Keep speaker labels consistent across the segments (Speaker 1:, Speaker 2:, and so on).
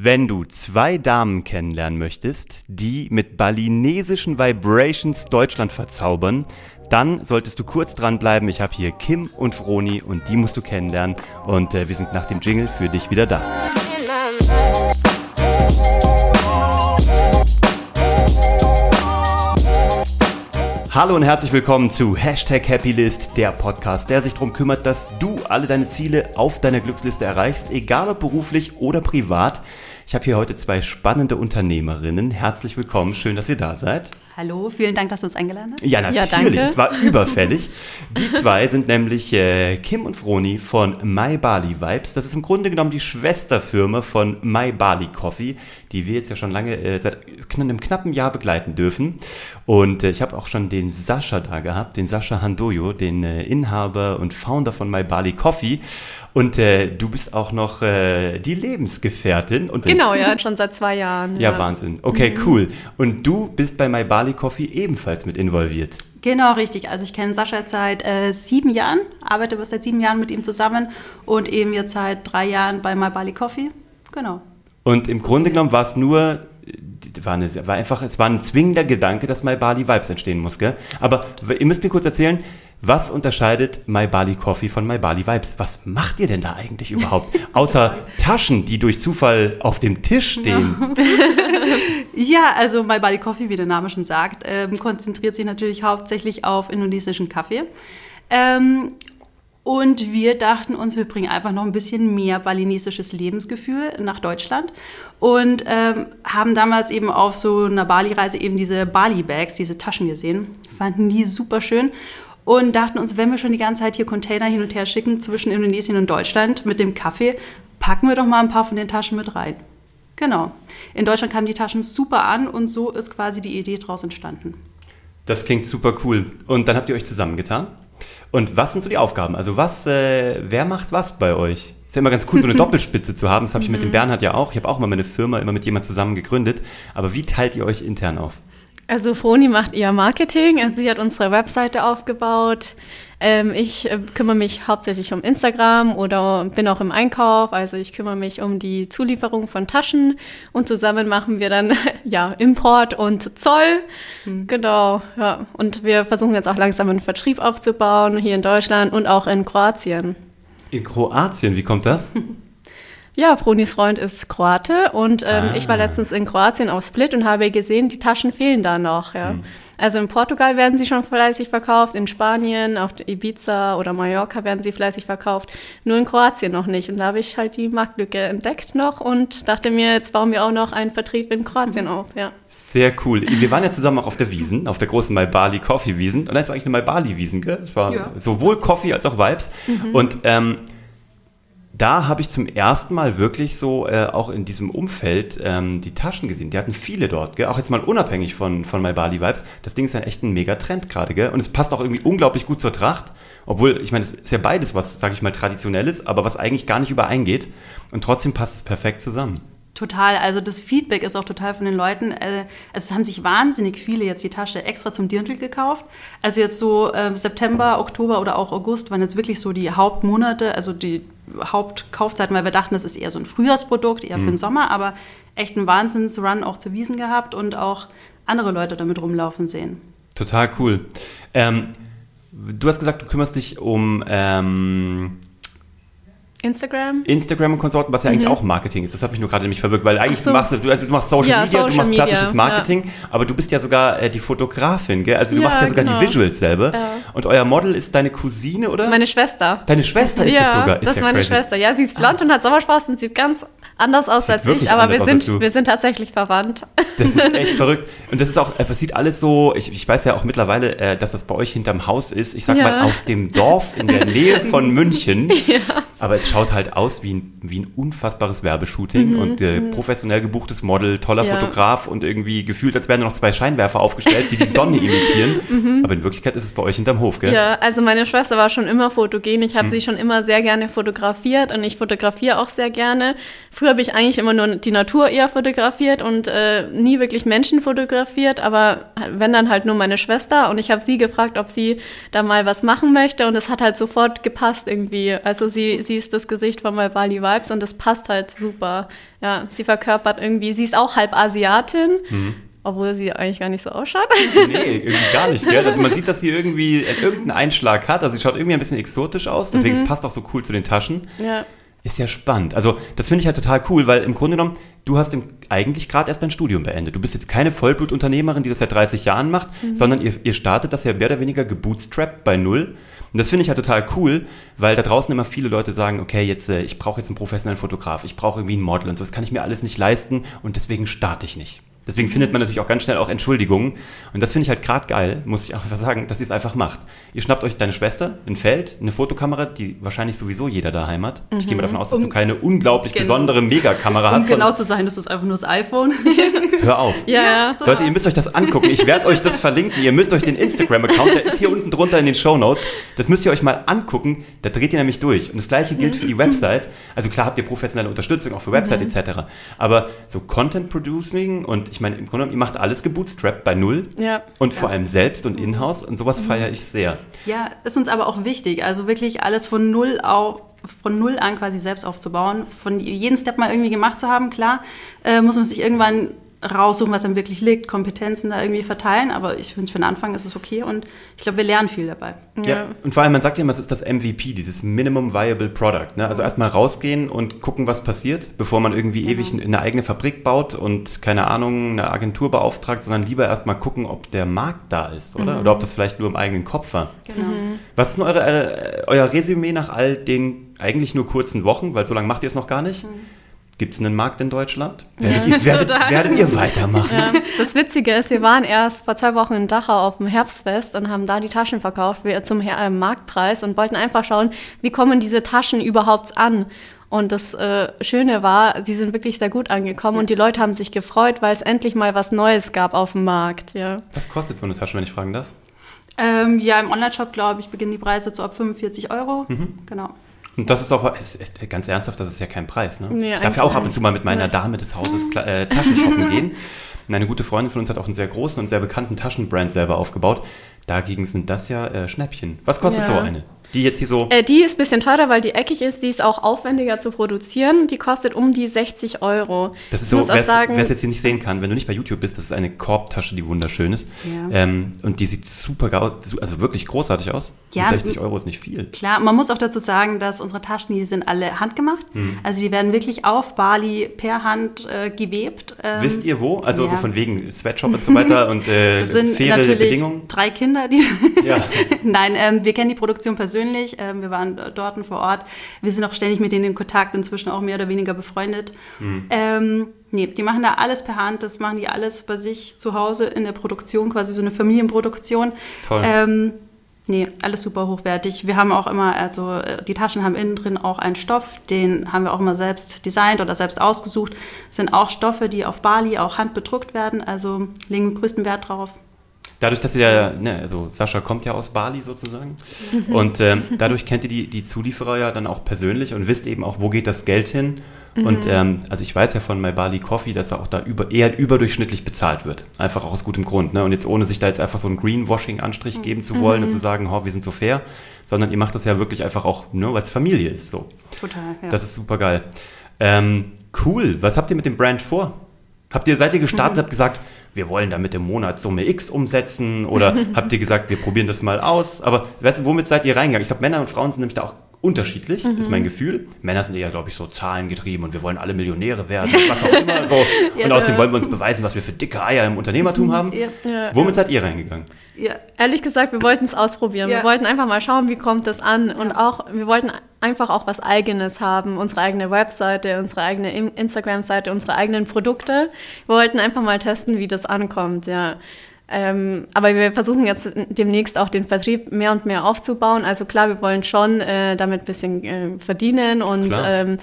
Speaker 1: Wenn du zwei Damen kennenlernen möchtest, die mit balinesischen Vibrations Deutschland verzaubern, dann solltest du kurz dranbleiben. Ich habe hier Kim und Froni und die musst du kennenlernen. Und äh, wir sind nach dem Jingle für dich wieder da. Hallo und herzlich willkommen zu Hashtag Happylist, der Podcast, der sich darum kümmert, dass du alle deine Ziele auf deiner Glücksliste erreichst, egal ob beruflich oder privat. Ich habe hier heute zwei spannende Unternehmerinnen. Herzlich willkommen, schön, dass ihr da seid.
Speaker 2: Hallo, vielen Dank, dass du uns eingeladen hast.
Speaker 1: Ja, natürlich, ja, es war überfällig. Die zwei sind nämlich äh, Kim und Froni von My Bali Vibes. Das ist im Grunde genommen die Schwesterfirma von My Bali Coffee, die wir jetzt ja schon lange, äh, seit einem knappen Jahr begleiten dürfen. Und äh, ich habe auch schon den Sascha da gehabt, den Sascha Handoyo, den äh, Inhaber und Founder von My Bali Coffee. Und äh, du bist auch noch äh, die Lebensgefährtin. Und
Speaker 3: genau, ja, schon seit zwei Jahren.
Speaker 1: Ja, ja. Wahnsinn. Okay, mhm. cool. Und du bist bei My Bali Coffee ebenfalls mit involviert.
Speaker 2: Genau, richtig. Also ich kenne Sascha seit äh, sieben Jahren, arbeite seit sieben Jahren mit ihm zusammen und eben jetzt seit drei Jahren bei My Bali Coffee. Genau.
Speaker 1: Und im Grunde genommen war es nur war, eine, war einfach, es war ein zwingender Gedanke, dass My Bali Vibes entstehen muss, gell? Aber ihr müsst mir kurz erzählen, was unterscheidet My Bali Coffee von My Bali Vibes? Was macht ihr denn da eigentlich überhaupt? Außer Taschen, die durch Zufall auf dem Tisch stehen.
Speaker 2: ja, also My Bali Coffee, wie der Name schon sagt, ähm, konzentriert sich natürlich hauptsächlich auf indonesischen Kaffee. Ähm, und wir dachten uns, wir bringen einfach noch ein bisschen mehr balinesisches Lebensgefühl nach Deutschland und ähm, haben damals eben auf so einer Bali-Reise eben diese Bali-Bags, diese Taschen gesehen. Fanden die super schön und dachten uns, wenn wir schon die ganze Zeit hier Container hin und her schicken zwischen Indonesien und Deutschland mit dem Kaffee, packen wir doch mal ein paar von den Taschen mit rein. Genau. In Deutschland kamen die Taschen super an und so ist quasi die Idee daraus entstanden.
Speaker 1: Das klingt super cool. Und dann habt ihr euch zusammengetan? Und was sind so die Aufgaben? Also was, äh, wer macht was bei euch? Ist ja immer ganz cool, so eine Doppelspitze zu haben. Das habe ich mit dem mhm. Bernhard ja auch. Ich habe auch mal meine Firma immer mit jemand zusammen gegründet. Aber wie teilt ihr euch intern auf?
Speaker 3: Also Froni macht eher Marketing. Also sie hat unsere Webseite aufgebaut. Ähm, ich äh, kümmere mich hauptsächlich um Instagram oder bin auch im Einkauf. Also ich kümmere mich um die Zulieferung von Taschen und zusammen machen wir dann ja Import und Zoll. Mhm. Genau. Ja. Und wir versuchen jetzt auch langsam einen Vertrieb aufzubauen hier in Deutschland und auch in Kroatien.
Speaker 1: In Kroatien, wie kommt das?
Speaker 3: Ja, Fronis Freund ist Kroate und ähm, ah. ich war letztens in Kroatien auf Split und habe gesehen, die Taschen fehlen da noch. Ja. Hm. Also in Portugal werden sie schon fleißig verkauft, in Spanien, auf Ibiza oder Mallorca werden sie fleißig verkauft, nur in Kroatien noch nicht. Und da habe ich halt die Marktlücke entdeckt noch und dachte mir, jetzt bauen wir auch noch einen Vertrieb in Kroatien mhm. auf. Ja.
Speaker 1: Sehr cool. Wir waren ja zusammen auch auf der Wiesen, auf der großen Malbali Coffee Wiesen. Und das war eigentlich eine Malbali Wiesen, gell? Es war ja. sowohl Coffee als auch Vibes. Mhm. Und ähm, da habe ich zum ersten Mal wirklich so äh, auch in diesem Umfeld ähm, die Taschen gesehen. Die hatten viele dort, gell? auch jetzt mal unabhängig von, von My Bali Vibes. Das Ding ist ja echt ein mega Trend gerade, gell? Und es passt auch irgendwie unglaublich gut zur Tracht. Obwohl, ich meine, es ist ja beides was, sage ich mal, traditionelles, aber was eigentlich gar nicht übereingeht. Und trotzdem passt es perfekt zusammen.
Speaker 2: Total, also das Feedback ist auch total von den Leuten. Äh, also es haben sich wahnsinnig viele jetzt die Tasche extra zum Dirndl gekauft. Also jetzt so äh, September, Oktober oder auch August waren jetzt wirklich so die Hauptmonate, also die Hauptkaufzeiten, weil wir dachten, das ist eher so ein Frühjahrsprodukt, eher mhm. für den Sommer, aber echt ein Wahnsinnsrun auch zu Wiesen gehabt und auch andere Leute damit rumlaufen sehen.
Speaker 1: Total cool. Ähm, du hast gesagt, du kümmerst dich um ähm,
Speaker 3: Instagram.
Speaker 1: Instagram und Konsorten, was ja eigentlich mhm. auch Marketing ist. Das hat mich nur gerade nämlich verwirrt, weil eigentlich so. machst du, also du machst Social ja, Media, Social du machst klassisches Marketing, ja. aber du bist ja sogar äh, die Fotografin, gell? Also du ja, machst ja sogar genau. die Visuals selber. Und euer Model ist deine Cousine, oder?
Speaker 3: Meine Schwester.
Speaker 1: Deine Schwester ist das sogar.
Speaker 3: Ist das ist meine crazy. Schwester. Ja, sie ist blond und hat Sommerspaß und sieht ganz anders aus als ich, aber wir sind, wir sind tatsächlich verwandt.
Speaker 1: Das ist echt verrückt. Und das ist auch, es sieht alles so, ich, ich weiß ja auch mittlerweile, äh, dass das bei euch hinterm Haus ist. Ich sag mal, auf dem Dorf in der Nähe von München. Aber es schaut halt aus wie ein, wie ein unfassbares Werbeshooting mhm, und äh, mhm. professionell gebuchtes Model, toller ja. Fotograf und irgendwie gefühlt, als wären noch zwei Scheinwerfer aufgestellt, die die Sonne imitieren. Mhm. Aber in Wirklichkeit ist es bei euch hinterm Hof, gell?
Speaker 3: Ja, also meine Schwester war schon immer fotogen. Ich habe mhm. sie schon immer sehr gerne fotografiert und ich fotografiere auch sehr gerne. Früher habe ich eigentlich immer nur die Natur eher fotografiert und äh, nie wirklich Menschen fotografiert, aber wenn dann halt nur meine Schwester und ich habe sie gefragt, ob sie da mal was machen möchte und es hat halt sofort gepasst irgendwie. Also sie, sie ist das Gesicht von My Bali Vibes und das passt halt super. Ja, sie verkörpert irgendwie, sie ist auch halb Asiatin. Mhm. Obwohl sie eigentlich gar nicht so ausschaut.
Speaker 1: Nee, irgendwie gar nicht. Gell? Also man sieht, dass sie irgendwie irgendeinen Einschlag hat. Also sie schaut irgendwie ein bisschen exotisch aus. Deswegen mhm. passt auch so cool zu den Taschen. Ja. Ist ja spannend. Also das finde ich halt total cool, weil im Grunde genommen, du hast im, eigentlich gerade erst dein Studium beendet. Du bist jetzt keine Vollblutunternehmerin, die das seit 30 Jahren macht, mhm. sondern ihr, ihr startet das ja mehr oder weniger gebootstrapped bei Null. Und das finde ich halt total cool, weil da draußen immer viele Leute sagen, okay, jetzt äh, ich brauche jetzt einen professionellen Fotograf, ich brauche irgendwie ein Model und so, das kann ich mir alles nicht leisten und deswegen starte ich nicht. Deswegen findet man natürlich auch ganz schnell auch Entschuldigungen. Und das finde ich halt gerade geil, muss ich auch einfach sagen, dass ihr es einfach macht. Ihr schnappt euch deine Schwester, ein Feld, eine Fotokamera, die wahrscheinlich sowieso jeder daheim hat. Mhm. Ich gehe mal davon aus, dass um, du keine unglaublich genau. besondere Megakamera hast.
Speaker 2: Um genau zu sein, das ist einfach nur das iPhone.
Speaker 1: Hör auf.
Speaker 3: Ja.
Speaker 1: Leute, ihr müsst euch das angucken. Ich werde euch das verlinken. Ihr müsst euch den Instagram-Account, der ist hier unten drunter in den Show Notes. Das müsst ihr euch mal angucken. Da dreht ihr nämlich durch. Und das gleiche gilt für die Website. Also klar habt ihr professionelle Unterstützung auch für Website mhm. etc. Aber so Content Producing und ich meine, im Grunde genommen, ihr macht alles gebootstrapped bei Null. Ja. Und vor ja. allem selbst und in-house. Und sowas mhm. feiere ich sehr.
Speaker 2: Ja, ist uns aber auch wichtig. Also wirklich alles von Null auf von null an quasi selbst aufzubauen, von jedem Step mal irgendwie gemacht zu haben, klar, äh, muss man sich irgendwann raussuchen, was einem wirklich liegt, Kompetenzen da irgendwie verteilen. Aber ich finde, für den Anfang ist es okay und ich glaube, wir lernen viel dabei.
Speaker 1: Ja. ja. und vor allem, man sagt ja immer, es ist das MVP, dieses Minimum Viable Product. Ne? Also erstmal rausgehen und gucken, was passiert, bevor man irgendwie mhm. ewig eine eigene Fabrik baut und keine Ahnung, eine Agentur beauftragt, sondern lieber erstmal gucken, ob der Markt da ist, oder? Mhm. Oder ob das vielleicht nur im eigenen Kopf war. Genau. Mhm. Was ist denn eure, äh, euer Resümee nach all den eigentlich nur kurzen Wochen, weil so lange macht ihr es noch gar nicht? Gibt es einen Markt in Deutschland? Werdet, ja, ihr, werdet, werdet ihr, weitermachen? Ja.
Speaker 3: Das Witzige ist, wir waren erst vor zwei Wochen in Dachau auf dem Herbstfest und haben da die Taschen verkauft zum äh, Marktpreis und wollten einfach schauen, wie kommen diese Taschen überhaupt an. Und das äh, Schöne war, sie sind wirklich sehr gut angekommen ja. und die Leute haben sich gefreut, weil es endlich mal was Neues gab auf dem Markt. Ja.
Speaker 1: Was kostet so eine Tasche, wenn ich fragen darf?
Speaker 2: Ähm, ja, im Online-Shop, glaube ich, beginnen die Preise so ab 45 Euro. Mhm. Genau.
Speaker 1: Und das ist auch, ist ganz ernsthaft, das ist ja kein Preis. Ne? Nee, ich darf ja auch ab und zu mal mit meiner Dame des Hauses äh, Taschen shoppen gehen. Und eine gute Freundin von uns hat auch einen sehr großen und sehr bekannten Taschenbrand selber aufgebaut. Dagegen sind das ja äh, Schnäppchen. Was kostet ja. so eine? Die jetzt hier so.
Speaker 3: Äh, die ist ein bisschen teurer, weil die eckig ist. Die ist auch aufwendiger zu produzieren. Die kostet um die 60 Euro.
Speaker 1: Das ist so, wer es jetzt hier nicht sehen kann, wenn du nicht bei YouTube bist, das ist eine Korbtasche, die wunderschön ist. Ja. Ähm, und die sieht super aus, also wirklich großartig aus. Ja, und 60 Euro ist nicht viel.
Speaker 2: Klar, man muss auch dazu sagen, dass unsere Taschen, die sind alle handgemacht. Mhm. Also die werden wirklich auf Bali per Hand äh, gewebt.
Speaker 1: Ähm, Wisst ihr wo? Also ja. so von wegen Sweatshop und so weiter und äh,
Speaker 2: das sind faire natürlich Bedingungen? drei Kinder, die. ja. Nein, ähm, wir kennen die Produktion persönlich. Ähm, wir waren dort vor Ort. Wir sind auch ständig mit denen in Kontakt, inzwischen auch mehr oder weniger befreundet. Mhm. Ähm, nee, die machen da alles per Hand. Das machen die alles bei sich zu Hause in der Produktion, quasi so eine Familienproduktion. Toll. Ähm, Nee, alles super hochwertig. Wir haben auch immer, also äh, die Taschen haben innen drin auch einen Stoff, den haben wir auch immer selbst designt oder selbst ausgesucht. Das sind auch Stoffe, die auf Bali auch handbedruckt werden, also legen wir größten Wert drauf.
Speaker 1: Dadurch, dass ihr ja, ne, also Sascha kommt ja aus Bali sozusagen und ähm, dadurch kennt ihr die, die Zulieferer ja dann auch persönlich und wisst eben auch, wo geht das Geld hin Mhm. Und ähm, also ich weiß ja von My Bali Coffee, dass er auch da über, eher überdurchschnittlich bezahlt wird. Einfach auch aus gutem Grund. Ne? Und jetzt ohne sich da jetzt einfach so einen Greenwashing-Anstrich mhm. geben zu wollen mhm. und zu sagen, oh, wir sind so fair, sondern ihr macht das ja wirklich einfach auch, ne, weil es Familie ist. So. Total, ja. Das ist super geil. Ähm, cool. Was habt ihr mit dem Brand vor? Habt ihr, seid ihr gestartet mhm. habt gesagt, wir wollen damit im Monat Summe X umsetzen? Oder habt ihr gesagt, wir probieren das mal aus? Aber weißt du, womit seid ihr reingegangen? Ich glaube, Männer und Frauen sind nämlich da auch unterschiedlich, mhm. ist mein Gefühl. Männer sind eher, glaube ich, so zahlengetrieben und wir wollen alle Millionäre werden, was auch immer. So. ja, und außerdem wollen wir uns beweisen, was wir für dicke Eier im Unternehmertum haben. Ja. Ja. Womit seid ihr reingegangen?
Speaker 3: Ja. Ehrlich gesagt, wir wollten es ausprobieren. Wir wollten einfach mal schauen, wie kommt das an. Und auch, wir wollten einfach auch was Eigenes haben. Unsere eigene Webseite, unsere eigene Instagram-Seite, unsere eigenen Produkte. Wir wollten einfach mal testen, wie das ankommt, ja. Ähm, aber wir versuchen jetzt demnächst auch den Vertrieb mehr und mehr aufzubauen. Also klar, wir wollen schon äh, damit ein bisschen äh, verdienen und ähm,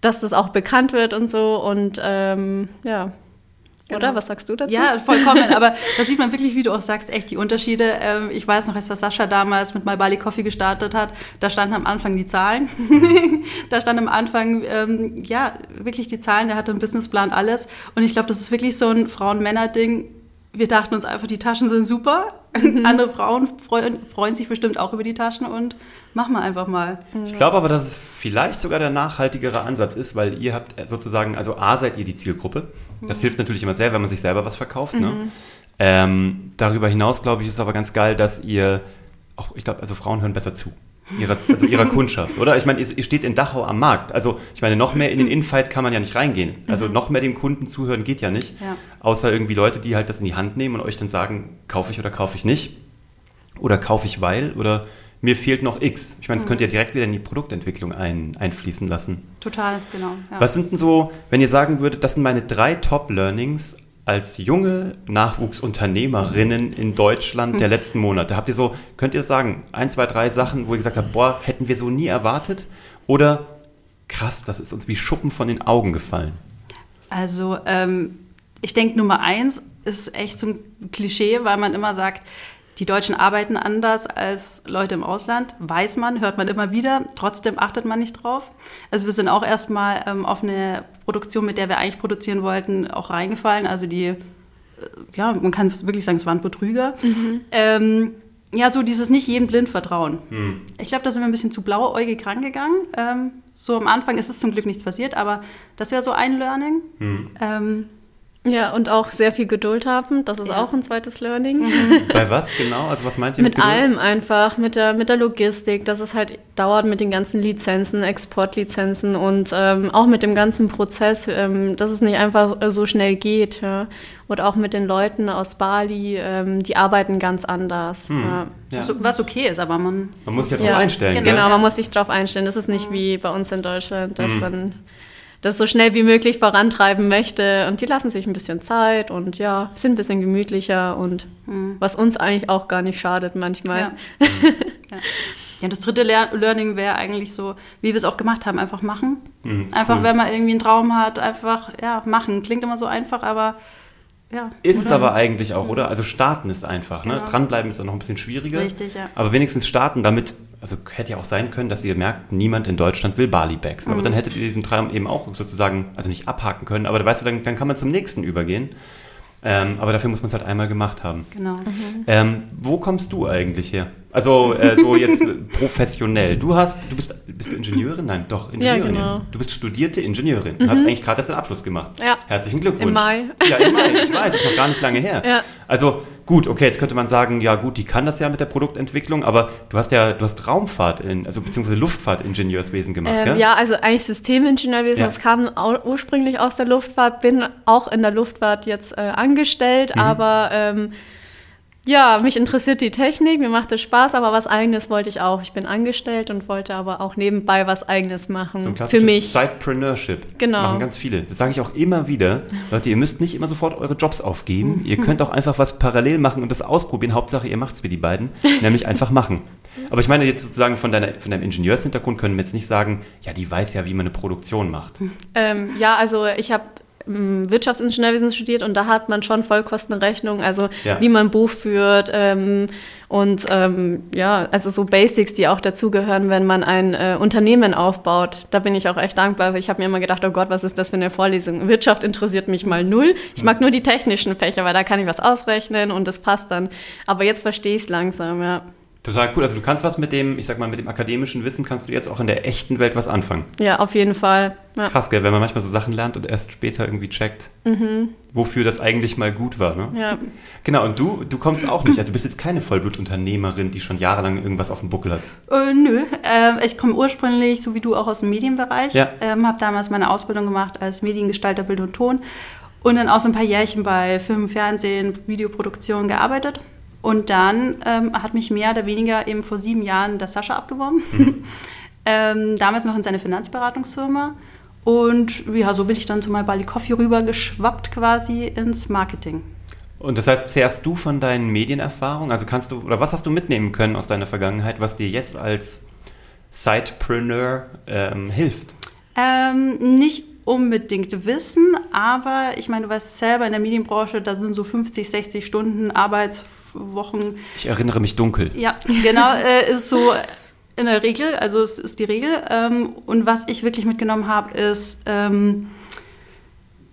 Speaker 3: dass das auch bekannt wird und so. Und ähm, ja. Genau. Oder? Was sagst du dazu?
Speaker 2: Ja, vollkommen. Aber da sieht man wirklich, wie du auch sagst, echt die Unterschiede. Ähm, ich weiß noch, als der Sascha damals mit My Bali Coffee gestartet hat, da standen am Anfang die Zahlen. da stand am Anfang, ähm, ja, wirklich die Zahlen. Der hatte einen Businessplan, alles. Und ich glaube, das ist wirklich so ein Frauen-Männer-Ding wir dachten uns einfach, die Taschen sind super. Mhm. Andere Frauen freuen, freuen, sich bestimmt auch über die Taschen und machen wir einfach mal.
Speaker 1: Ich glaube aber, dass es vielleicht sogar der nachhaltigere Ansatz ist, weil ihr habt sozusagen, also A seid ihr die Zielgruppe. Das mhm. hilft natürlich immer sehr, wenn man sich selber was verkauft. Ne? Mhm. Ne? Ähm, darüber hinaus, glaube ich, ist es aber ganz geil, dass ihr, auch ich glaube, also Frauen hören besser zu ihrer, also ihrer Kundschaft, oder? Ich meine, ihr steht in Dachau am Markt. Also ich meine, noch mehr in den Infight kann man ja nicht reingehen. Also mhm. noch mehr dem Kunden zuhören geht ja nicht. Ja. Außer irgendwie Leute, die halt das in die Hand nehmen und euch dann sagen, kaufe ich oder kaufe ich nicht. Oder kaufe ich weil oder mir fehlt noch X. Ich meine, das mhm. könnt ihr direkt wieder in die Produktentwicklung ein, einfließen lassen.
Speaker 2: Total, genau.
Speaker 1: Ja. Was sind denn so, wenn ihr sagen würdet, das sind meine drei Top-Learnings als junge Nachwuchsunternehmerinnen in Deutschland der letzten Monate? Habt ihr so, könnt ihr sagen, ein, zwei, drei Sachen, wo ihr gesagt habt, boah, hätten wir so nie erwartet? Oder krass, das ist uns wie Schuppen von den Augen gefallen?
Speaker 2: Also, ähm, ich denke, Nummer eins ist echt so ein Klischee, weil man immer sagt, die Deutschen arbeiten anders als Leute im Ausland, weiß man, hört man immer wieder, trotzdem achtet man nicht drauf. Also wir sind auch erstmal ähm, auf eine Produktion, mit der wir eigentlich produzieren wollten, auch reingefallen. Also die, äh, ja, man kann wirklich sagen, es waren Betrüger. Mhm. Ähm, ja, so dieses nicht jedem blind vertrauen. Hm. Ich glaube, da sind wir ein bisschen zu blauäugig rangegangen. Ähm, so am Anfang ist es zum Glück nichts passiert, aber das wäre so ein Learning. Hm. Ähm,
Speaker 3: ja, und auch sehr viel Geduld haben. Das ist ja. auch ein zweites Learning.
Speaker 1: Mhm. Bei was genau? Also was meint ihr
Speaker 3: mit, mit allem einfach, mit der, mit der Logistik, dass es halt dauert mit den ganzen Lizenzen, Exportlizenzen und ähm, auch mit dem ganzen Prozess, ähm, dass es nicht einfach so schnell geht. Ja. Und auch mit den Leuten aus Bali, ähm, die arbeiten ganz anders. Hm. Ja.
Speaker 2: Ja. Was okay ist, aber man...
Speaker 1: Man muss sich darauf einstellen.
Speaker 3: Genau, genau man muss sich darauf einstellen. Das ist nicht wie bei uns in Deutschland, dass hm. man das so schnell wie möglich vorantreiben möchte. Und die lassen sich ein bisschen Zeit und ja, sind ein bisschen gemütlicher und mhm. was uns eigentlich auch gar nicht schadet manchmal.
Speaker 2: Ja, ja. ja das dritte Lear Learning wäre eigentlich so, wie wir es auch gemacht haben, einfach machen. Mhm. Einfach, mhm. wenn man irgendwie einen Traum hat, einfach ja, machen. Klingt immer so einfach, aber ja,
Speaker 1: ist oder? es aber eigentlich auch, oder? Also starten ist einfach. Ne? Genau. Dranbleiben ist dann noch ein bisschen schwieriger.
Speaker 2: Richtig, ja.
Speaker 1: Aber wenigstens starten, damit, also hätte ja auch sein können, dass ihr merkt, niemand in Deutschland will Bali-Bags. Mhm. Aber dann hättet ihr diesen Traum eben auch sozusagen, also nicht abhaken können, aber weißt du, dann, dann kann man zum nächsten übergehen. Ähm, aber dafür muss man es halt einmal gemacht haben.
Speaker 2: Genau. Mhm.
Speaker 1: Ähm, wo kommst du eigentlich her? Also äh, so jetzt professionell. Du hast, du bist, bist du Ingenieurin? Nein, doch, Ingenieurin ja, genau. jetzt. Du bist studierte Ingenieurin. Du mhm. hast eigentlich gerade erst den Abschluss gemacht. Ja. Herzlichen Glückwunsch.
Speaker 3: Im Mai.
Speaker 1: Ja, im Mai, ich weiß, ist noch gar nicht lange her. Ja. Also gut, okay, jetzt könnte man sagen, ja gut, die kann das ja mit der Produktentwicklung, aber du hast ja, du hast Raumfahrt, in, also beziehungsweise Luftfahrtingenieurswesen gemacht,
Speaker 3: ähm, Ja, also eigentlich Systemingenieurwesen, ja. das kam ursprünglich aus der Luftfahrt, bin auch in der Luftfahrt jetzt äh, angestellt, mhm. aber ähm, ja, mich interessiert die Technik, mir macht es Spaß, aber was Eigenes wollte ich auch. Ich bin angestellt und wollte aber auch nebenbei was Eigenes machen. So ein für mich.
Speaker 1: Sidepreneurship.
Speaker 3: Genau.
Speaker 1: Machen ganz viele. Das sage ich auch immer wieder. Leute, ihr müsst nicht immer sofort eure Jobs aufgeben. ihr könnt auch einfach was parallel machen und das ausprobieren. Hauptsache, ihr macht es wie die beiden, nämlich einfach machen. Aber ich meine jetzt sozusagen von, deiner, von deinem Ingenieurshintergrund können wir jetzt nicht sagen, ja, die weiß ja, wie man eine Produktion macht.
Speaker 3: Ähm, ja, also ich habe Wirtschaftsingenieurwesen studiert und da hat man schon Vollkostenrechnung, also ja. wie man Buch führt ähm, und ähm, ja, also so Basics, die auch dazugehören, wenn man ein äh, Unternehmen aufbaut. Da bin ich auch echt dankbar. Ich habe mir immer gedacht, oh Gott, was ist das für eine Vorlesung? Wirtschaft interessiert mich mal null. Ich mag nur die technischen Fächer, weil da kann ich was ausrechnen und das passt dann. Aber jetzt verstehe ich es langsam, ja.
Speaker 1: Total cool. Also du kannst was mit dem, ich sag mal, mit dem akademischen Wissen kannst du jetzt auch in der echten Welt was anfangen.
Speaker 3: Ja, auf jeden Fall. Ja.
Speaker 1: Krass, gell, wenn man manchmal so Sachen lernt und erst später irgendwie checkt, mhm. wofür das eigentlich mal gut war. Ne?
Speaker 3: Ja.
Speaker 1: Genau, und du, du kommst auch nicht, du bist jetzt keine Vollblutunternehmerin, die schon jahrelang irgendwas auf dem Buckel hat.
Speaker 2: Äh, nö, äh, ich komme ursprünglich, so wie du, auch aus dem Medienbereich. Ja. Ähm, habe damals meine Ausbildung gemacht als Mediengestalter Bild und Ton und dann auch so ein paar Jährchen bei Film, Fernsehen, Videoproduktion gearbeitet und dann ähm, hat mich mehr oder weniger eben vor sieben Jahren der Sascha abgeworben. Mhm. ähm, damals noch in seine Finanzberatungsfirma. Und ja, so bin ich dann zu My Bali Coffee rüber geschwappt quasi ins Marketing.
Speaker 1: Und das heißt, zehrst du von deinen Medienerfahrungen? Also kannst du, oder was hast du mitnehmen können aus deiner Vergangenheit, was dir jetzt als Sidepreneur ähm, hilft?
Speaker 2: Ähm, nicht unbedingt wissen, aber ich meine, du weißt selber in der Medienbranche, da sind so 50, 60 Stunden Arbeitswochen.
Speaker 1: Ich erinnere mich dunkel.
Speaker 2: Ja, genau, äh, ist so in der Regel, also es ist die Regel. Ähm, und was ich wirklich mitgenommen habe, ist, ähm,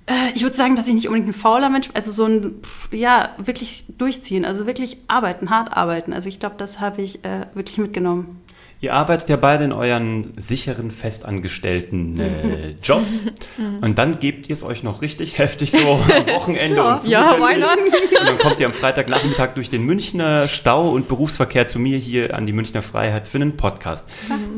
Speaker 2: äh, Ich würde sagen, dass ich nicht unbedingt ein fauler Mensch bin, also so ein, ja, wirklich durchziehen, also wirklich arbeiten, hart arbeiten. Also ich glaube, das habe ich äh, wirklich mitgenommen.
Speaker 1: Ihr arbeitet ja beide in euren sicheren, festangestellten äh, Jobs und dann gebt ihr es euch noch richtig heftig so am Wochenende
Speaker 3: ja.
Speaker 1: und
Speaker 3: Ja, why not?
Speaker 1: Und dann kommt ihr am Freitagnachmittag durch den Münchner Stau und Berufsverkehr zu mir hier an die Münchner Freiheit für einen Podcast.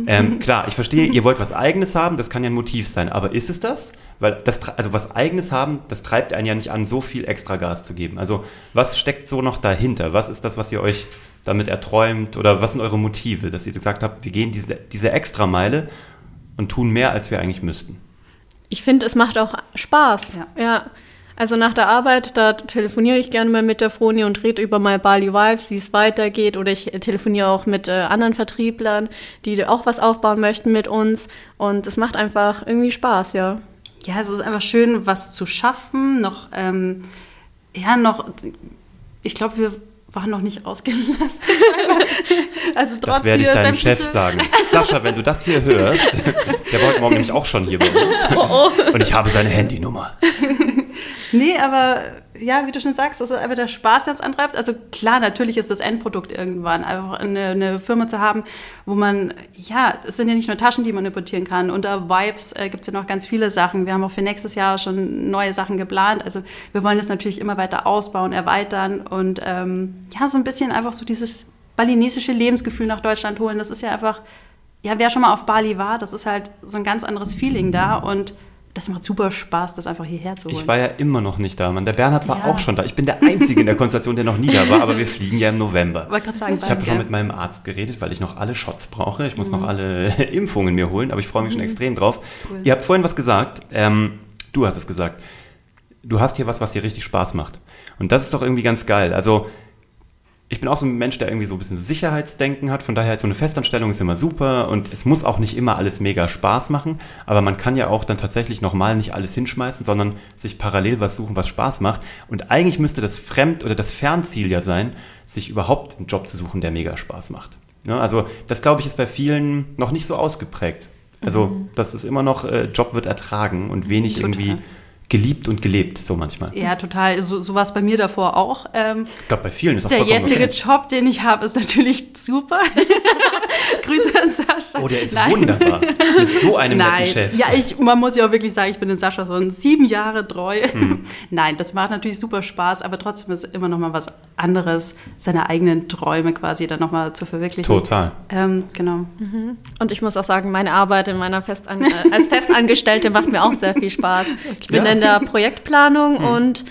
Speaker 1: Ähm, klar, ich verstehe, ihr wollt was Eigenes haben, das kann ja ein Motiv sein, aber ist es das? Weil das, also was Eigenes haben, das treibt einen ja nicht an, so viel extra Gas zu geben. Also was steckt so noch dahinter? Was ist das, was ihr euch damit erträumt? Oder was sind eure Motive, dass ihr gesagt habt, wir gehen diese, diese Extrameile und tun mehr, als wir eigentlich müssten?
Speaker 3: Ich finde, es macht auch Spaß.
Speaker 2: Ja.
Speaker 3: Ja. Also nach der Arbeit, da telefoniere ich gerne mal mit der Froni und rede über My Bali Vibes, wie es weitergeht. Oder ich telefoniere auch mit äh, anderen Vertrieblern, die auch was aufbauen möchten mit uns. Und es macht einfach irgendwie Spaß, ja.
Speaker 2: Ja, es ist einfach schön, was zu schaffen, noch, ähm, ja, noch, ich glaube, wir waren noch nicht ausgelastet. scheinbar. also trotz
Speaker 1: Das werde ich deinem Chef sagen. Sascha, wenn du das hier hörst, der war heute Morgen nämlich auch schon hier bei
Speaker 2: Oh,
Speaker 1: uns. Und ich habe seine Handynummer.
Speaker 2: Nee, aber ja, wie du schon sagst, das ist einfach der Spaß, der uns antreibt. Also klar, natürlich ist das Endprodukt irgendwann einfach eine, eine Firma zu haben, wo man, ja, es sind ja nicht nur Taschen, die man importieren kann. Unter Vibes äh, gibt es ja noch ganz viele Sachen. Wir haben auch für nächstes Jahr schon neue Sachen geplant. Also wir wollen das natürlich immer weiter ausbauen, erweitern und ähm, ja, so ein bisschen einfach so dieses balinesische Lebensgefühl nach Deutschland holen. Das ist ja einfach, ja, wer schon mal auf Bali war, das ist halt so ein ganz anderes Feeling da und das macht super Spaß, das einfach hierher zu holen.
Speaker 1: Ich war ja immer noch nicht da, Mann. Der Bernhard war
Speaker 2: Ja.
Speaker 1: auch schon da. Ich bin der Einzige in der Konstellation, der noch nie da war, aber wir fliegen ja im November.
Speaker 2: wollte gerade sagen,
Speaker 1: Ich habe schon mit meinem Arzt geredet, weil ich noch alle Shots brauche. Ich muss
Speaker 2: Mhm.
Speaker 1: noch alle Impfungen mir holen, aber ich freue mich schon extrem drauf. Ihr habt vorhin was gesagt. Ähm, du hast es gesagt. Du hast hier was, was dir richtig Spaß macht. Und das ist doch irgendwie ganz geil. Also, ich bin auch so ein Mensch, der irgendwie so ein bisschen Sicherheitsdenken hat. Von daher ist so eine Festanstellung ist immer super und es muss auch nicht immer alles mega Spaß machen. Aber man kann ja auch dann tatsächlich nochmal nicht alles hinschmeißen, sondern sich parallel was suchen, was Spaß macht. Und eigentlich müsste das Fremd- oder das Fernziel ja sein, sich überhaupt einen Job zu suchen, der mega Spaß macht. Ja, also das, glaube ich, ist bei vielen noch nicht so ausgeprägt. Also das ist immer noch, äh, Job wird ertragen und wenig
Speaker 2: Total.
Speaker 1: irgendwie geliebt und gelebt, so manchmal.
Speaker 2: Ja, total. So, so war es bei mir davor auch. Ähm,
Speaker 1: Ich glaube, bei vielen ist auch
Speaker 2: der jetzige
Speaker 1: okay.
Speaker 2: Job, den ich habe, ist natürlich super. Grüße an Sascha.
Speaker 1: Oh, der ist
Speaker 2: Nein.
Speaker 1: wunderbar. Mit so einem netten
Speaker 2: Nein,
Speaker 1: Chef.
Speaker 2: ja, ich, man muss ja auch wirklich sagen, ich bin den Sascha schon sieben Jahre treu.
Speaker 1: Hm.
Speaker 2: Nein, das macht natürlich super Spaß, aber trotzdem ist immer noch mal was anderes, seine eigenen Träume quasi dann noch mal zu verwirklichen.
Speaker 1: Total.
Speaker 2: Ähm, genau.
Speaker 3: Und ich muss auch sagen, meine Arbeit in meiner Festan äh, als Festangestellte macht mir auch sehr viel Spaß. Ich bin
Speaker 1: Ja.
Speaker 3: in der Projektplanung und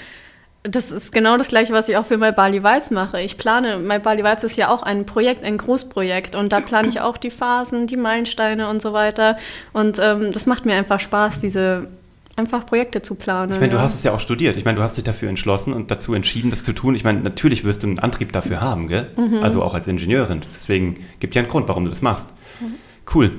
Speaker 3: das ist genau das gleiche, was ich auch für My Bali Vibes mache. Ich plane, My Bali Vibes ist ja auch ein Projekt, ein Großprojekt und da plane ich auch die Phasen, die Meilensteine und so weiter. Und ähm, das macht mir einfach Spaß, diese einfach Projekte zu planen.
Speaker 1: Ich meine, du
Speaker 3: ja.
Speaker 1: hast es ja auch studiert. Ich meine, du hast dich dafür entschlossen und dazu entschieden, das zu tun. Ich meine, natürlich wirst du einen Antrieb dafür haben, gell?
Speaker 2: Mhm.
Speaker 1: Also auch als Ingenieurin. Deswegen gibt ja einen Grund, warum du das machst. Cool.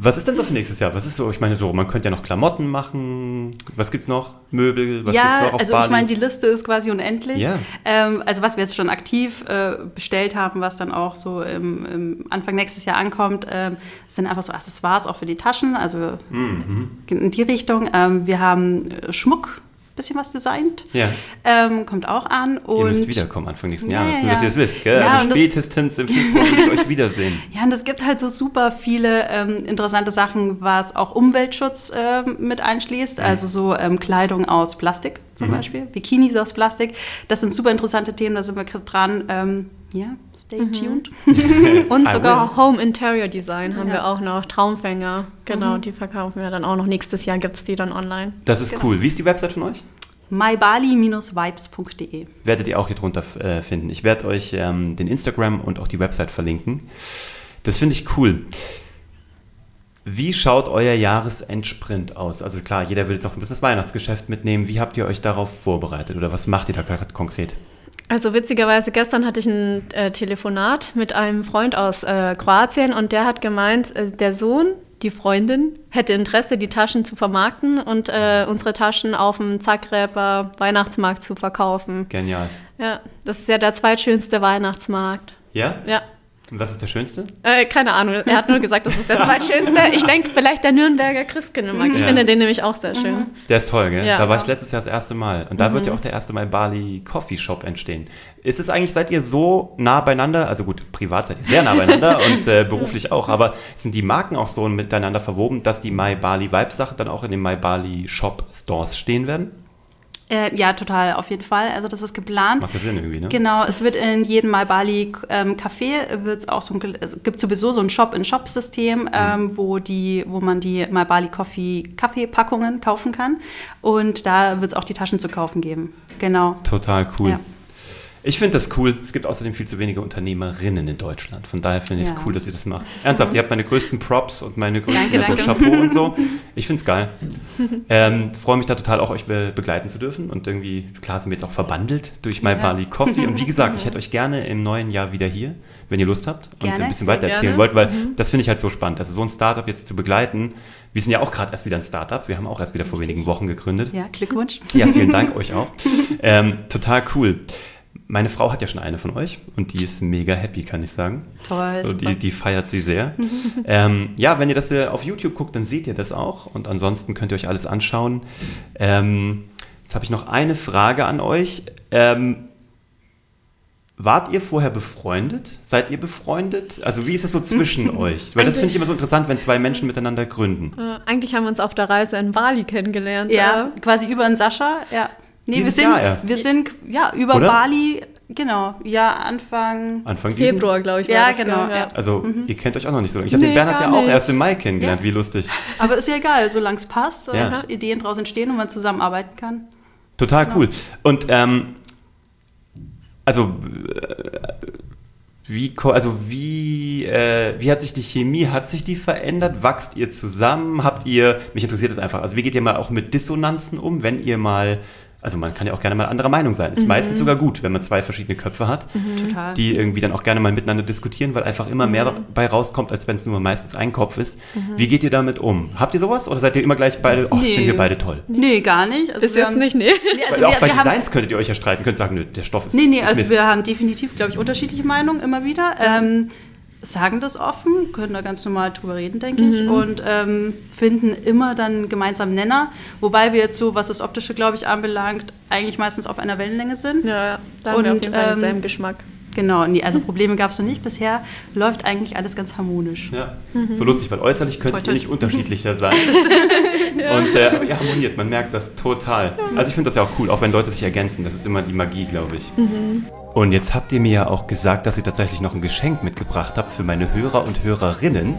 Speaker 1: Was ist denn so für nächstes Jahr? Was ist so? Ich meine, so, man könnte ja noch Klamotten machen. Was gibt's noch? Möbel? Was
Speaker 2: ja,
Speaker 1: gibt's noch auf
Speaker 2: also
Speaker 1: Bali?
Speaker 2: ich meine, die Liste ist quasi unendlich.
Speaker 1: Ja.
Speaker 2: Ähm, also was wir jetzt schon aktiv äh, bestellt haben, was dann auch so im, im Anfang nächstes Jahr ankommt, ähm, sind einfach so Accessoires auch für die Taschen, also
Speaker 1: Mhm.
Speaker 2: in die Richtung. Ähm, wir haben äh, Schmuck, bisschen was designt,
Speaker 1: Ja.
Speaker 2: ähm, kommt auch an. Und
Speaker 1: Ihr müsst wiederkommen Anfang nächsten
Speaker 2: Ja,
Speaker 1: Jahres.
Speaker 2: ja,
Speaker 1: Nur, dass
Speaker 2: ja.
Speaker 1: ihr es wisst, gell?
Speaker 2: Ja,
Speaker 1: also spätestens im Februar will ich euch wiedersehen.
Speaker 2: Ja, und es gibt halt so super viele ähm, interessante Sachen, was auch Umweltschutz ähm, mit einschließt. Also so ähm, Kleidung aus Plastik zum Beispiel, Bikinis aus Plastik. Das sind super interessante Themen, da sind wir gerade dran. Ähm, ja, stay tuned.
Speaker 3: Und sogar Home Interior Design haben
Speaker 2: Ja.
Speaker 3: wir auch noch. Traumfänger. Genau, die verkaufen wir dann auch noch. Nächstes Jahr gibt es die dann online.
Speaker 1: Das ist
Speaker 2: Genau.
Speaker 1: cool. Wie ist die Website von euch?
Speaker 2: mybali-vibes.de.
Speaker 1: werdet ihr auch hier drunter äh, finden. Ich werde euch ähm, den Instagram und auch die Website verlinken. Das finde ich cool. Wie schaut euer Jahresendsprint aus? Also klar, jeder will jetzt auch so ein bisschen das Weihnachtsgeschäft mitnehmen. Wie habt ihr euch darauf vorbereitet oder was macht ihr da gerade konkret?
Speaker 3: Also witzigerweise, gestern hatte ich ein äh, Telefonat mit einem Freund aus äh, Kroatien und der hat gemeint, äh, der Sohn, die Freundin, hätte Interesse, die Taschen zu vermarkten und äh, unsere Taschen auf dem Zagreba Weihnachtsmarkt zu verkaufen.
Speaker 1: Genial.
Speaker 3: Ja, das ist ja der zweitschönste Weihnachtsmarkt.
Speaker 1: Ja?
Speaker 3: Ja,
Speaker 1: Und was ist der schönste?
Speaker 3: Äh, keine Ahnung, er hat nur gesagt, das ist der zweitschönste. Ich denke vielleicht der Nürnberger Christkindlmarkt. Ich
Speaker 1: Ja.
Speaker 3: finde den nämlich auch sehr schön.
Speaker 2: Mhm.
Speaker 1: Der ist toll, gell?
Speaker 3: Ja.
Speaker 1: Da war ich letztes Jahr das erste Mal. Und da wird ja auch der erste Mal Bali Coffee Shop entstehen. Ist es eigentlich, seid ihr so nah beieinander? Also gut, privat seid ihr sehr nah beieinander und äh, beruflich auch, aber sind die Marken auch so miteinander verwoben, dass die My Bali Vibes Sachen dann auch in den My Bali Shop Stores stehen werden?
Speaker 2: Äh, ja, total, auf jeden Fall. Also das ist geplant.
Speaker 1: Macht das Sinn irgendwie, ne?
Speaker 2: Genau, es wird in jedem My Bali ähm, Café wird's auch so ein, also gibt sowieso so ein Shop-in-Shop-System,
Speaker 1: Mhm.
Speaker 2: ähm, wo die, wo man die My Bali Coffee Kaffeepackungen kaufen kann und da wird es auch die Taschen zu kaufen geben. Genau.
Speaker 1: Total cool.
Speaker 2: Ja.
Speaker 1: Ich finde das cool. Es gibt außerdem viel zu wenige Unternehmerinnen in Deutschland. Von daher finde ich es
Speaker 2: Ja.
Speaker 1: cool, dass ihr das macht. Ernsthaft, ihr habt meine größten Props und meine größten
Speaker 2: Danke,
Speaker 1: also
Speaker 2: danke.
Speaker 1: Chapeau und so. Ich finde es geil. Ähm, Freue mich da total auch, euch be begleiten zu dürfen. Und irgendwie, klar sind wir jetzt auch verbandelt durch My
Speaker 2: Ja.
Speaker 1: Bali Coffee. Und wie gesagt, ich hätte euch gerne im neuen Jahr wieder hier, wenn ihr Lust habt und
Speaker 2: Gerne,
Speaker 1: ein bisschen weiter erzählen
Speaker 3: gerne.
Speaker 1: wollt, weil das finde ich halt so spannend. Also so ein Startup jetzt zu begleiten. Wir sind ja auch gerade erst wieder ein Startup. Wir haben auch erst wieder vor wenigen Wochen gegründet.
Speaker 2: Ja, Glückwunsch.
Speaker 1: Ja, vielen Dank euch auch. Ähm, total cool. Meine Frau hat ja schon eine von euch und die ist mega happy, kann ich sagen.
Speaker 2: Toll,
Speaker 1: Also
Speaker 2: super.
Speaker 1: die, die feiert sie sehr. ähm, ja, wenn ihr das äh, auf YouTube guckt, dann seht ihr das auch. Und ansonsten könnt ihr euch alles anschauen. Ähm, jetzt habe ich noch eine Frage an euch. Ähm, wart ihr vorher befreundet? Seid ihr befreundet? Also wie ist es so zwischen euch? Weil das finde ich immer so interessant, wenn zwei Menschen miteinander gründen.
Speaker 3: Äh, eigentlich haben wir uns auf der Reise in Bali kennengelernt.
Speaker 2: Ja,
Speaker 3: Äh,
Speaker 2: quasi über den Sascha, ja. Nee,
Speaker 1: Dieses
Speaker 2: wir sind,
Speaker 1: Jahr erst.
Speaker 2: wir sind, ja, über
Speaker 1: Oder?
Speaker 2: Bali, genau, ja, Anfang,
Speaker 1: Anfang
Speaker 3: Februar, glaube ich. war
Speaker 2: Ja,
Speaker 3: das,
Speaker 2: genau, ja.
Speaker 1: Also, ihr kennt euch auch noch nicht so. Ich habe den
Speaker 3: Nee,
Speaker 1: Bernhard ja auch
Speaker 3: nicht.
Speaker 1: erst im Mai kennengelernt.
Speaker 2: Ja.
Speaker 1: Wie lustig.
Speaker 2: aber ist ja egal, solange es passt und
Speaker 1: Ja.
Speaker 2: Ideen draus entstehen und man zusammenarbeiten kann.
Speaker 1: Total cool. Und ähm, also äh, wie also wie äh, wie hat sich die Chemie hat sich die verändert? Wachst ihr zusammen? Habt ihr mich interessiert das einfach. Also wie geht ihr mal auch mit Dissonanzen um, wenn ihr mal also man kann ja auch gerne mal anderer Meinung sein. Ist meistens sogar gut, wenn man zwei verschiedene Köpfe hat,
Speaker 2: Total.
Speaker 1: die irgendwie dann auch gerne mal miteinander diskutieren, weil einfach immer mehr dabei rauskommt, als wenn es nur meistens ein Kopf ist. Wie geht ihr damit um? Habt ihr sowas oder seid ihr immer gleich beide, oh,
Speaker 2: Nee.
Speaker 1: finden wir beide toll?
Speaker 2: nee, gar nicht. Also
Speaker 3: Bis
Speaker 2: wir
Speaker 3: jetzt
Speaker 2: haben,
Speaker 3: nicht, nee.
Speaker 2: Nee, also
Speaker 1: Weil auch
Speaker 2: wir,
Speaker 1: bei
Speaker 2: wir haben,
Speaker 1: Designs könntet ihr euch ja streiten, könnt sagen, nö, der Stoff ist
Speaker 2: Nee, nee,
Speaker 1: ist
Speaker 2: also
Speaker 1: Mist.
Speaker 2: wir haben definitiv, glaube ich, unterschiedliche Meinungen immer wieder. Ähm, sagen das offen, können da ganz normal drüber reden, denke ich, und ähm, finden immer dann einen gemeinsamen Nenner. Wobei wir jetzt so, was das Optische, glaube ich, anbelangt, eigentlich meistens auf einer Wellenlänge sind.
Speaker 3: Ja, ja, da haben wir auf
Speaker 2: Und,
Speaker 3: jeden Fall
Speaker 2: ähm,
Speaker 3: denselben Geschmack.
Speaker 2: Genau, nee, also Probleme gab es noch nicht. Bisher läuft eigentlich alles ganz harmonisch.
Speaker 1: Ja, so lustig, weil äußerlich könntet
Speaker 2: Toi,
Speaker 1: ihr
Speaker 2: toi.
Speaker 1: nicht unterschiedlicher sein. Und äh, ihr harmoniert, man merkt das total. Also ich finde das ja auch cool, auch wenn Leute sich ergänzen, das ist immer die Magie, glaube ich. Und jetzt habt ihr mir ja auch gesagt, dass ihr tatsächlich noch ein Geschenk mitgebracht habt für meine Hörer und Hörerinnen.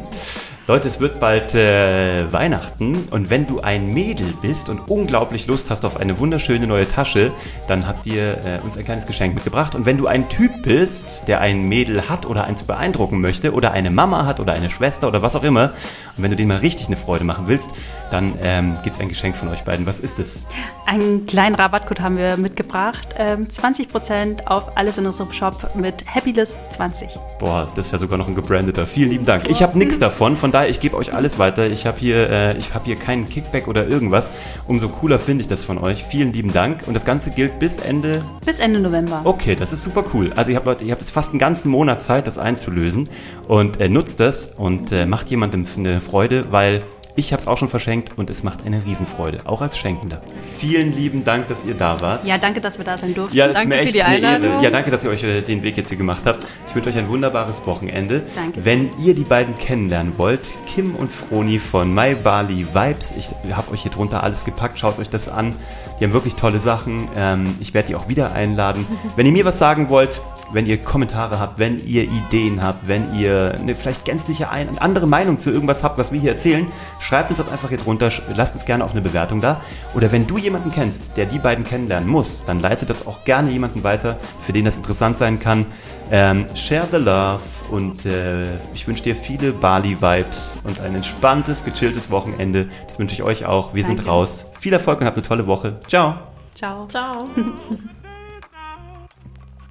Speaker 1: Leute, es wird bald äh, Weihnachten und wenn du ein Mädel bist und unglaublich Lust hast auf eine wunderschöne neue Tasche, dann habt ihr äh, uns ein kleines Geschenk mitgebracht. Und wenn du ein Typ bist, der ein Mädel hat oder eins beeindrucken möchte oder eine Mama hat oder eine Schwester oder was auch immer, und wenn du denen mal richtig eine Freude machen willst, dann ähm, gibt es ein Geschenk von euch beiden. Was ist es?
Speaker 2: Einen kleinen Rabattcode haben wir mitgebracht. Ähm, 20% auf alles in unserem Shop mit Happylist20.
Speaker 1: Boah, das ist ja sogar noch ein gebrandeter. Vielen lieben Dank. Ich habe nichts davon, von daher, ich gebe euch alles weiter. Ich habe hier, äh, ich hab hier keinen Kickback oder irgendwas. Umso cooler finde ich das von euch. Vielen lieben Dank. Und das Ganze gilt bis Ende.
Speaker 2: Bis Ende November.
Speaker 1: Okay, das ist super cool. Also, ihr habt Leute, ihr habt jetzt fast einen ganzen Monat Zeit, das einzulösen. Und äh, nutzt das und äh, macht jemandem eine Freude, weil. Ich habe es auch schon verschenkt und es macht eine Riesenfreude, auch als Schenkender. Vielen lieben Dank, dass ihr da wart.
Speaker 2: Ja, danke, dass wir da sein durften.
Speaker 1: Ja, das
Speaker 3: Danke
Speaker 1: ist mir
Speaker 3: für
Speaker 1: echt
Speaker 3: die
Speaker 1: eine Ehre.
Speaker 3: Einladung.
Speaker 1: Ja, danke, dass ihr euch äh, den Weg jetzt hier gemacht habt. Ich wünsche euch ein wunderbares Wochenende.
Speaker 2: Danke.
Speaker 1: Wenn ihr die beiden kennenlernen wollt, Kim und Froni von My Bali Vibes, ich habe euch hier drunter alles gepackt, schaut euch das an. Die haben wirklich tolle Sachen. Ähm, ich werde die auch wieder einladen. Wenn ihr mir was sagen wollt, wenn ihr Kommentare habt, wenn ihr Ideen habt, wenn ihr eine vielleicht gänzliche ein, eine andere Meinung zu irgendwas habt, was wir hier erzählen, schreibt uns das einfach hier drunter, lasst uns gerne auch eine Bewertung da. Oder wenn du jemanden kennst, der die beiden kennenlernen muss, dann leite das auch gerne jemanden weiter, für den das interessant sein kann. Ähm, share the love und äh, ich wünsche dir viele Bali-Vibes und ein entspanntes, gechilltes Wochenende. Das wünsche ich euch auch. Wir sind
Speaker 2: Danke.
Speaker 1: raus. Viel Erfolg und habt eine tolle Woche. Ciao.
Speaker 2: Ciao.
Speaker 3: Ciao.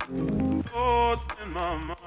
Speaker 4: Ghost in my mind.